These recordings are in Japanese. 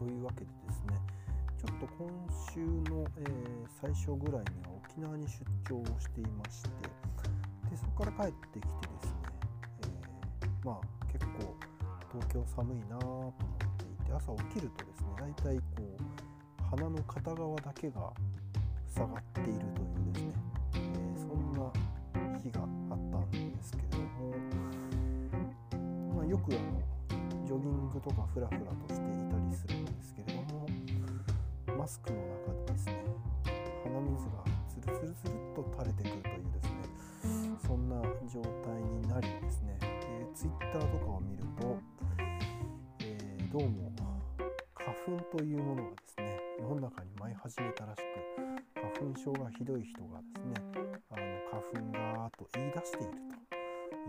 というわけでですねちょっと今週の、えー、最初ぐらいには沖縄に出張をしていましてでそこから帰ってきてですね、えー、まあ結構東京寒いなと思っていて朝起きるとですね大体こう鼻の片側だけが塞がっているというですね、えー、そんな日があったんですけれども、まあ、よくあのジョギングとかフラフラとしていたりするんですけれどもマスクの中でですね鼻水がツルツルツルっと垂れてくるというですねそんな状態になりですね、えー、Twitter とかを見ると、えー、どうも花粉というものがですね世の中に舞い始めたらしく花粉症がひどい人がですねあの花粉がと言い出していると。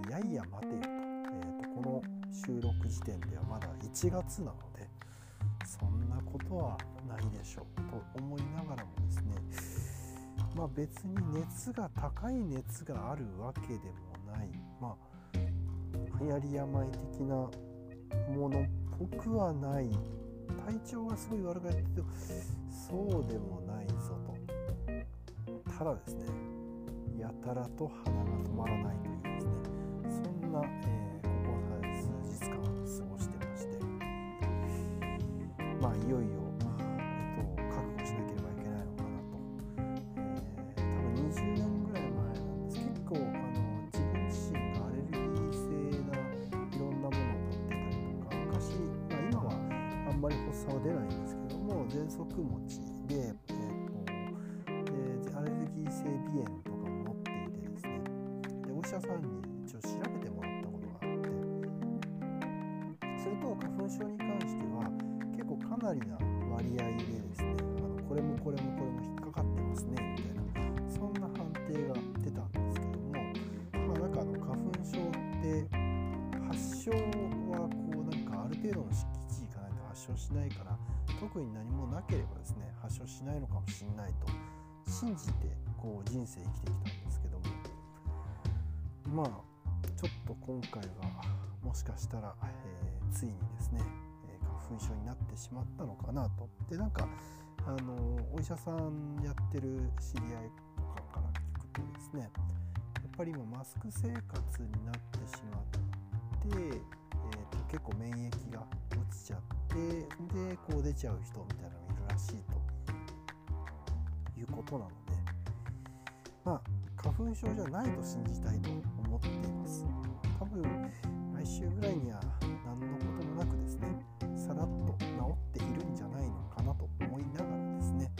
いやいや待てよ,、時点ではまだ1月なのでそんなことはないでしょうと思いながらもですねまあ別に熱が高い熱があるわけでもない。まあ流行り病的なものっぽくはない。体調がすごい悪くなっててそうでもないぞと。ただですねやたらと鼻が止まらないというですねそんな、えー、まあ、いよいよ、えっと、覚悟しなければいけないのかなと、えー、多分20年ぐらい前なんです結構あの自分自身がアレルギー性ないろんなものを持ってたりとか昔、まあ、今はあんまり発作は出ないんですけども喘息持ちで、えっとでー、アレルギー性鼻炎とかも持っていてですね。でお医者さんに一応調べりな割合でですねあのこれもこれもこれも引っかかってますねみたいなそんな判定が出たんですけどもまあなんかあの花粉症って発症はこうなんかある程度の敷地いかないと発症しないから特に何もなければですね発症しないのかもしれないと信じてこう人生生きてきたんですけどもまあちょっと今回はもしかしたら、えー、ついにですね粉症になってしまったのかなと。でなんかあのお医者さんやってる知り合いとかから聞くとですねやっぱり今マスク生活になってしまって、えーと、結構免疫が落ちちゃってでこう出ちゃう人みたいなのがいるらしいということなのでまあ花粉症じゃないと信じたいと思っています。多分来週ぐらいには何のこともなくですねさらっと治っているんじゃないのかなと思いながらですね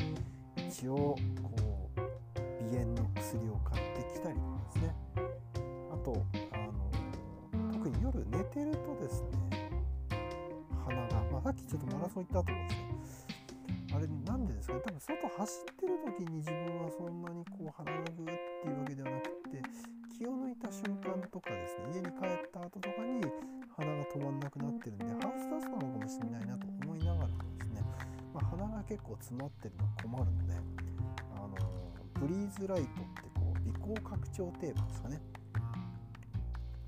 一応こう鼻炎の薬を買ってきたりとかですね。あとあの特に夜寝てるとですね鼻が、まあ、さっきちょっとマラソン行ったと思うんですよあれなんでですかね多分外走ってる時に自分はそんなにこう鼻がグーっていうわけではなくて気を抜いた瞬間とかで詰まってるの困るのであのブリーズライトってこう微光拡張テープですかね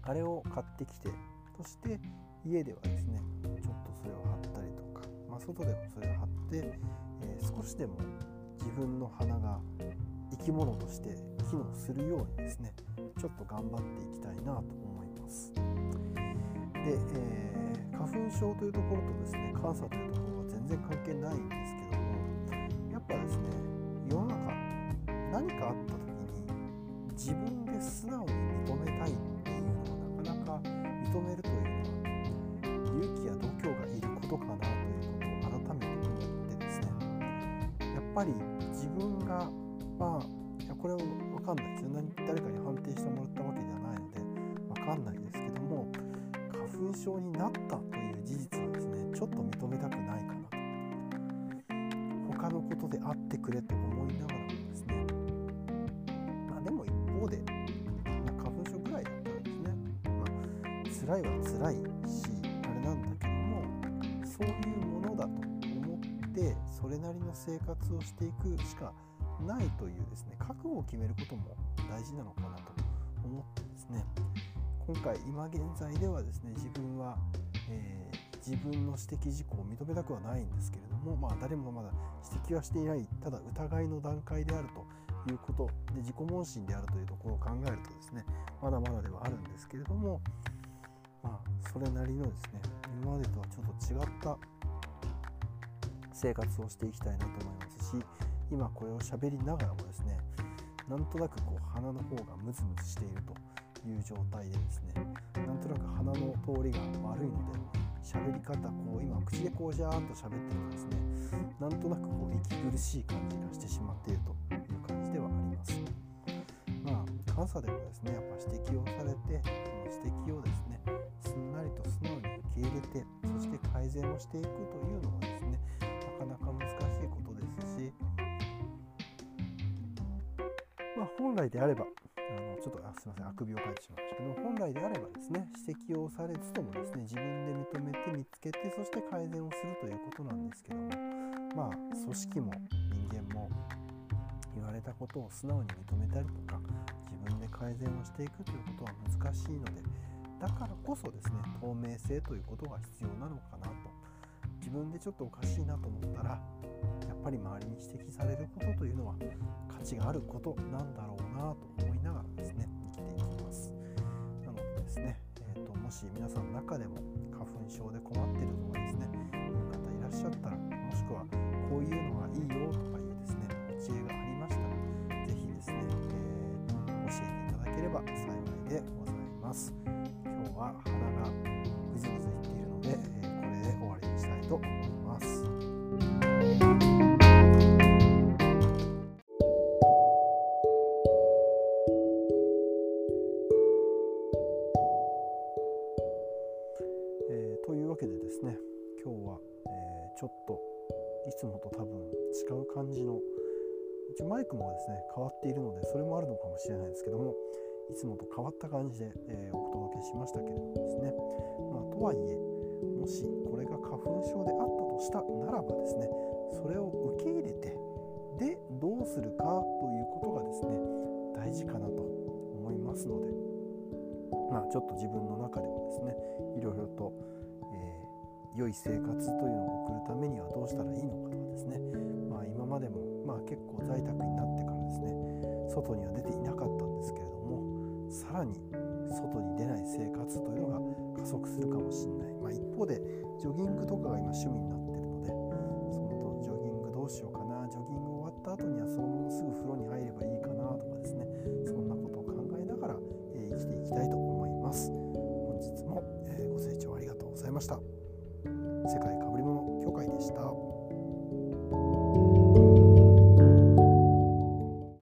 あれを買ってきてそして家ではですねちょっとそれを貼ったりとか、まあ、外でもそれを貼って、えー、少しでも自分の鼻が生き物として機能するようにですねちょっと頑張っていきたいなと思います。で、えー、花粉症というところとですね監査というところは全然関係ないんですけどぱですね。世の中何かあった時に自分で素直に認めたいっていうのはなかなか認めるというのは勇気や度胸がいることかなということを改めて思ってですね。やっぱり自分がまあいやこれは分かんないですよ。誰かに判定してもらったわけではないので分かんないですけども花粉症になったという事実はですねちょっと認めたくないかことであってくれと思いながらもですね。まあでも一方でま花粉症ぐらいだったらですね、まあ、辛いは辛いしあれなんだけどもそういうものだと思ってそれなりの生活をしていくしかないというですね覚悟を決めることも大事なのかなと思ってですね。今回今現在ではですね自分は、えー、自分の指摘事項を認めたくはないんですけれども、まあ、誰もまだ指摘はしていないただ疑いの段階であるということで自己問診であるというところを考えるとですねまだまだではあるんですけれどもまあそれなりのですね今までとはちょっと違った生活をしていきたいなと思いますし今これを喋りながらもですねなんとなくこう鼻の方がムズムズしているという状態でですねなんとなく鼻の通りが悪いので喋り方こう今口でこうジャーンと喋ってるとですね。なんとなくこう息苦しい感じがしてしまっているという感じではあります。まあ監査でもですねやっぱ指摘をされてその指摘をですねすんなりと素直に受け入れてそして改善をしていくというのはですねなかなか難しいことですしまあ本来であればちょっとあすいませんあくびをかいてしまいましたけど本来であればですね指摘をされつつもですね自分で認めて見つけてそして改善をするということなんですけどもまあ組織も人間も言われたことを素直に認めたりとか自分で改善をしていくということは難しいのでだからこそですね透明性ということが必要なのかなと。自分でちょっとおかしいなと思ったらやっぱり周りに指摘されることというのは価値があることなんだろうなと思いながらし皆さんの中でも花粉症で困っているとかですね。いう方いらっしゃったらもしくはこういうのがいいよとかいうですね。知恵がありましたら是非ですね、えー、教えていただければ幸いでございます。今日は鼻がぐずぐずいっているので、えー、これで終わりにしたいと思います。ちょっといつもと多分違う感じの一応マイクもですね変わっているのでそれもあるのかもしれないですけどもいつもと変わった感じで、えー、お届けしましたけれどもですね。まあとはいえもしこれが花粉症であったとしたならばですねそれを受け入れてでどうするかということがですね大事かなと思いますのでまあちょっと自分の中でもですねいろいろと、良い生活というのを送るためにはどうしたらいいのかとかですね。ま今までも、まあ、結構在宅になってからですね外には出ていなかったんですけれどもさらに外に出ない生活というのが加速するかもしれない、まあ、一方でジョギングとかが今趣味になってるのでそのジョギングどうしようかなジョギング終わった後にはそのまますぐ風呂に入ればいいかなとかですねそんなことを考えながら、え、生きていきたいと思います。本日も、え、ご清聴ありがとうございました。世界